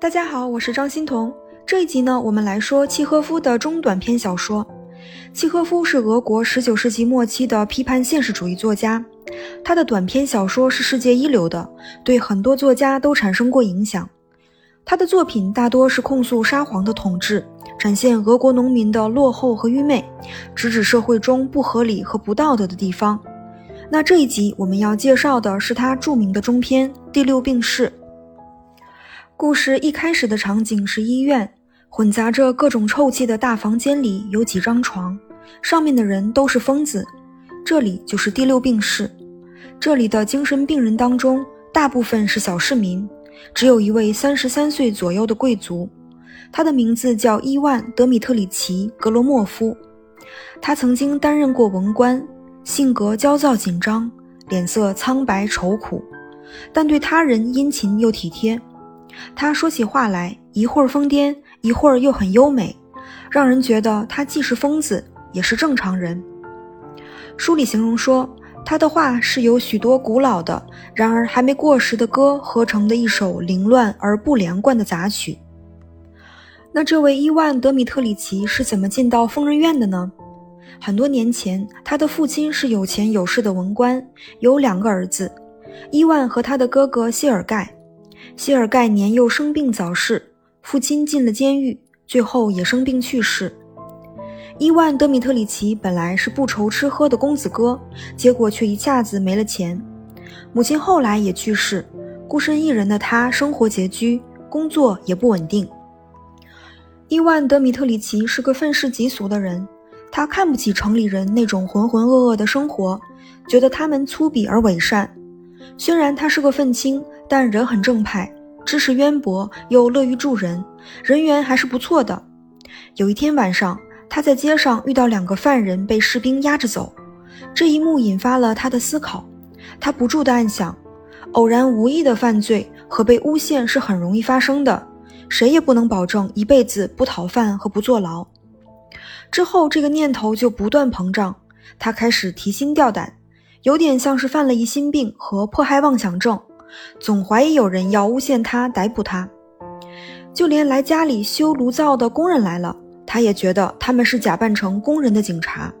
大家好，我是张欣彤。这一集呢，我们来说契诃夫的中短篇小说。契诃夫是俄国19世纪末期的批判现实主义作家，他的短篇小说是世界一流的，对很多作家都产生过影响。他的作品大多是控诉沙皇的统治，展现俄国农民的落后和愚昧，直指社会中不合理和不道德的地方。那这一集我们要介绍的是他著名的中篇《第六病室》。故事一开始的场景是医院，混杂着各种臭气的大房间里有几张床，上面的人都是疯子。这里就是第六病室。这里的精神病人当中，大部分是小市民，只有一位三十三岁左右的贵族，他的名字叫伊万·德米特里奇·格罗莫夫。他曾经担任过文官，性格焦躁紧张，脸色苍白愁苦，但对他人殷勤又体贴。他说起话来，一会儿疯癫，一会儿又很优美，让人觉得他既是疯子，也是正常人。书里形容说，他的话是由许多古老的，然而还没过时的歌合成的一首凌乱而不连贯的杂曲。那这位伊万·德米特里奇是怎么进到疯人院的呢？很多年前，他的父亲是有钱有势的文官，有两个儿子，伊万和他的哥哥谢尔盖。谢尔盖年幼生病早逝，父亲进了监狱，最后也生病去世。伊万·德米特里奇本来是不愁吃喝的公子哥，结果却一下子没了钱。母亲后来也去世，孤身一人的他生活拮据，工作也不稳定。伊万·德米特里奇是个愤世嫉俗的人，他看不起城里人那种浑浑噩噩的生活，觉得他们粗鄙而伪善。虽然他是个愤青。但人很正派，知识渊博，又乐于助人，人缘还是不错的。有一天晚上，他在街上遇到两个犯人被士兵押着走，这一幕引发了他的思考。他不住地暗想：偶然无意的犯罪和被诬陷是很容易发生的，谁也不能保证一辈子不讨饭和不坐牢。之后，这个念头就不断膨胀，他开始提心吊胆，有点像是犯了疑心病和迫害妄想症。总怀疑有人要诬陷他、逮捕他，就连来家里修炉灶的工人来了，他也觉得他们是假扮成工人的警察。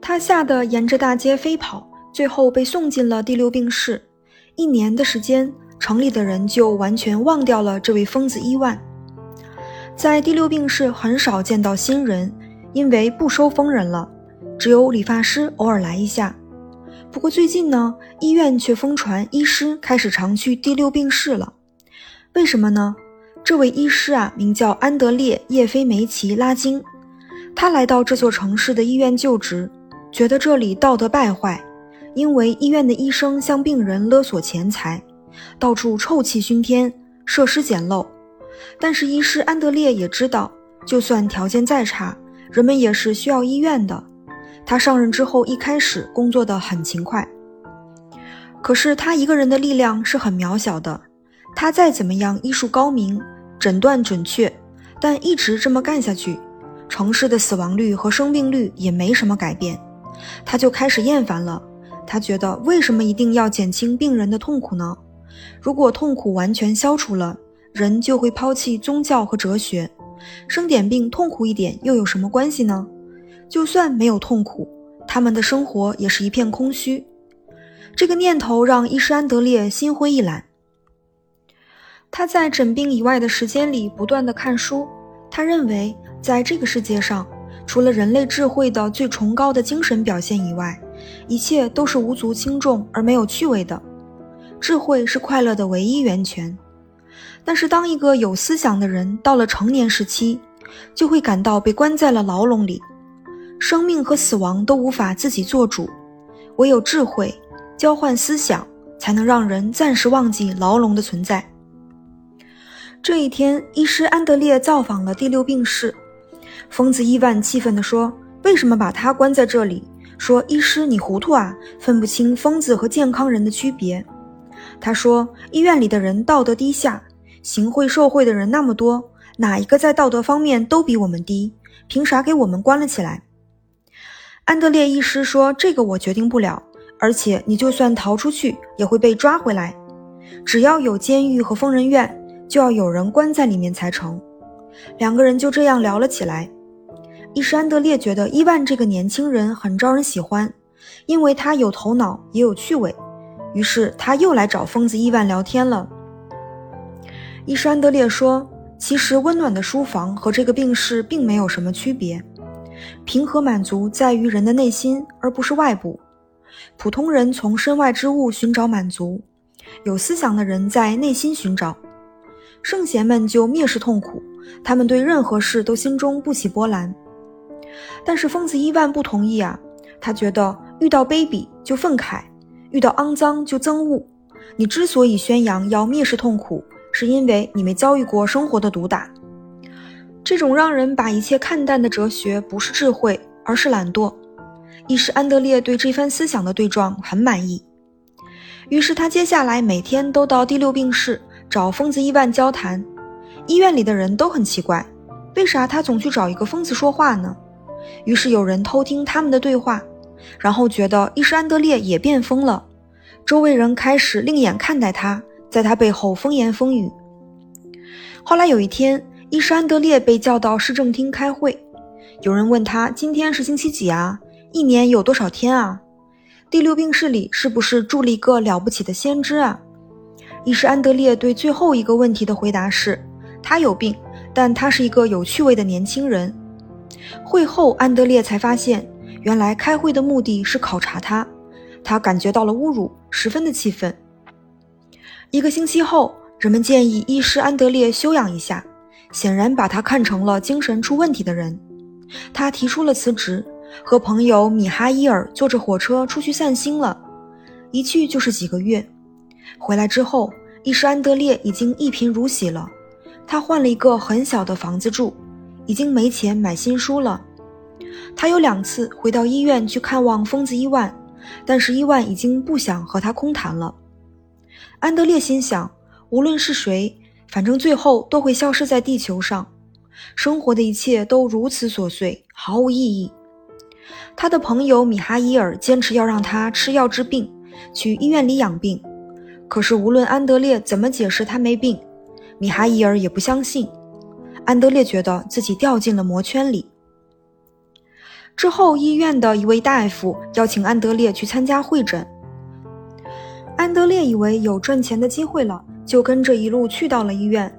他吓得沿着大街飞跑，最后被送进了第六病室。一年的时间，城里的人就完全忘掉了这位疯子伊万。在第六病室很少见到新人，因为不收疯人了，只有理发师偶尔来一下。不过最近呢，医院却疯传医师开始常去第六病室了。为什么呢？这位医师啊，名叫安德烈·叶菲梅奇·拉金。他来到这座城市的医院就职，觉得这里道德败坏，因为医院的医生向病人勒索钱财，到处臭气熏天，设施简陋。但是医师安德烈也知道，就算条件再差，人们也是需要医院的。他上任之后，一开始工作的很勤快。可是他一个人的力量是很渺小的。他再怎么样医术高明、诊断准确，但一直这么干下去，城市的死亡率和生病率也没什么改变。他就开始厌烦了。他觉得，为什么一定要减轻病人的痛苦呢？如果痛苦完全消除了，人就会抛弃宗教和哲学。生点病痛苦一点又有什么关系呢？就算没有痛苦，他们的生活也是一片空虚。这个念头让伊什安德烈心灰意懒。他在诊病以外的时间里不断的看书。他认为，在这个世界上，除了人类智慧的最崇高的精神表现以外，一切都是无足轻重而没有趣味的。智慧是快乐的唯一源泉。但是，当一个有思想的人到了成年时期，就会感到被关在了牢笼里。生命和死亡都无法自己做主，唯有智慧交换思想，才能让人暂时忘记牢笼的存在。这一天，医师安德烈造访了第六病室。疯子伊万气愤地说：“为什么把他关在这里？”说：“医师，你糊涂啊，分不清疯子和健康人的区别。”他说：“医院里的人道德低下，行贿受贿的人那么多，哪一个在道德方面都比我们低？凭啥给我们关了起来？”安德烈医师说：“这个我决定不了，而且你就算逃出去，也会被抓回来。只要有监狱和疯人院，就要有人关在里面才成。两个人就这样聊了起来。伊什安德烈觉得伊万这个年轻人很招人喜欢，因为他有头脑也有趣味。于是他又来找疯子伊万聊天了。伊什安德烈说：“其实温暖的书房和这个病室并没有什么区别。平和满足在于人的内心，而不是外部。普通人从身外之物寻找满足，有思想的人在内心寻找。圣贤们就蔑视痛苦，他们对任何事都心中不起波澜。但是疯子伊万不同意啊，他觉得遇到卑鄙就愤慨，遇到肮脏就憎恶。你之所以宣扬要蔑视痛苦，是因为你没遭遇过生活的毒打，这种让人把一切看淡的哲学不是智慧，而是懒惰。一是安德烈对这番思想的对撞很满意，于是他接下来每天都到第六病室找疯子伊万交谈。医院里的人都很奇怪，为啥他总去找一个疯子说话呢？于是有人偷听他们的对话，然后觉得伊什安德烈也变疯了，周围人开始另眼看待他。在他背后风言风语。后来有一天，伊什安德烈被叫到市政厅开会，有人问他：“今天是星期几啊？一年有多少天啊？第六病室里是不是住了一个了不起的先知啊？”伊什安德烈对最后一个问题的回答是：“他有病，但他是一个有趣味的年轻人。”会后，安德烈才发现，原来开会的目的是考察他，他感觉到了侮辱，十分的气愤。一个星期后，人们建议医师安德烈休养一下，显然把他看成了精神出问题的人。他提出了辞职，和朋友米哈伊尔坐着火车出去散心了，一去就是几个月。回来之后，医师安德烈已经一贫如洗了，他换了一个很小的房子住，已经没钱买新书了。他有两次回到医院去看望疯子伊万，但是伊万已经不想和他空谈了。安德烈心想，无论是谁，反正最后都会消失在地球上。生活的一切都如此琐碎，毫无意义。他的朋友米哈伊尔坚持要让他吃药治病，去医院里养病。可是无论安德烈怎么解释他没病，米哈伊尔也不相信。安德烈觉得自己掉进了魔圈里。之后，医院的一位大夫邀请安德烈去参加会诊。安德烈以为有赚钱的机会了，就跟着一路去到了医院，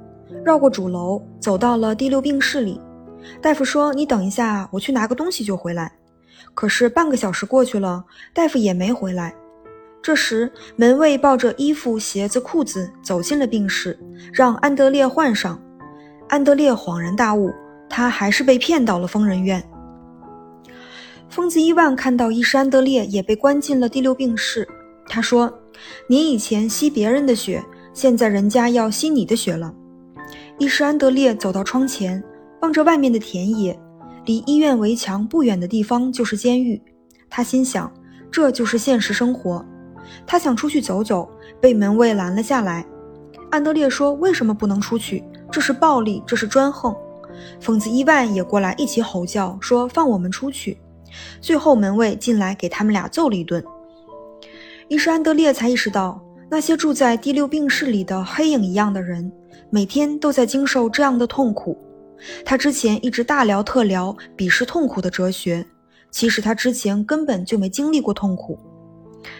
绕过主楼，走到了第六病室里。大夫说：“你等一下，我去拿个东西就回来。”可是半个小时过去了，大夫也没回来。这时，门卫抱着衣服、鞋子、裤子走进了病室，让安德烈换上。安德烈恍然大悟，他还是被骗到了疯人院。疯子伊万看到医师安德烈也被关进了第六病室，他说。你以前吸别人的血，现在人家要吸你的血了。医师安德烈走到窗前，望着外面的田野，离医院围墙不远的地方就是监狱。他心想，这就是现实生活。他想出去走走，被门卫拦了下来。安德烈说：“为什么不能出去？这是暴力，这是专横。”疯子伊万也过来一起吼叫，说：“放我们出去！”最后门卫进来给他们俩揍了一顿。伊什安德烈才意识到，那些住在第六病室里的黑影一样的人，每天都在经受这样的痛苦。他之前一直大聊特聊鄙视痛苦的哲学，其实他之前根本就没经历过痛苦。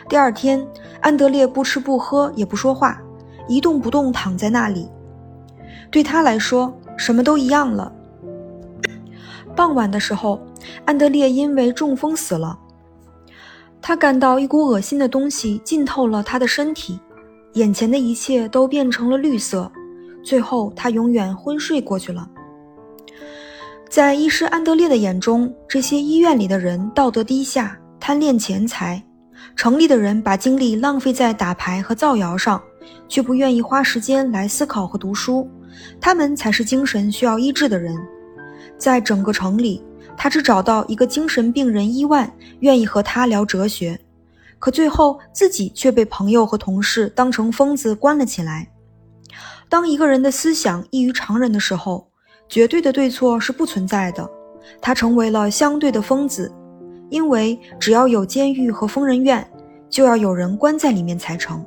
第二天，安德烈不吃不喝也不说话，一动不动躺在那里。对他来说，什么都一样了。傍晚的时候，安德烈因为中风死了。他感到一股恶心的东西浸透了他的身体，眼前的一切都变成了绿色，最后他永远昏睡过去了。在医师安德烈的眼中，这些医院里的人道德低下，贪恋钱财；城里的人把精力浪费在打牌和造谣上，却不愿意花时间来思考和读书。他们才是精神需要医治的人，在整个城里。他只找到一个精神病人伊万愿意和他聊哲学，可最后自己却被朋友和同事当成疯子关了起来。当一个人的思想异于常人的时候，绝对的对错是不存在的，他成为了相对的疯子，因为只要有监狱和疯人院，就要有人关在里面才成。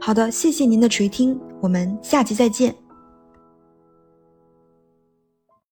好的，谢谢您的垂听，我们下期再见。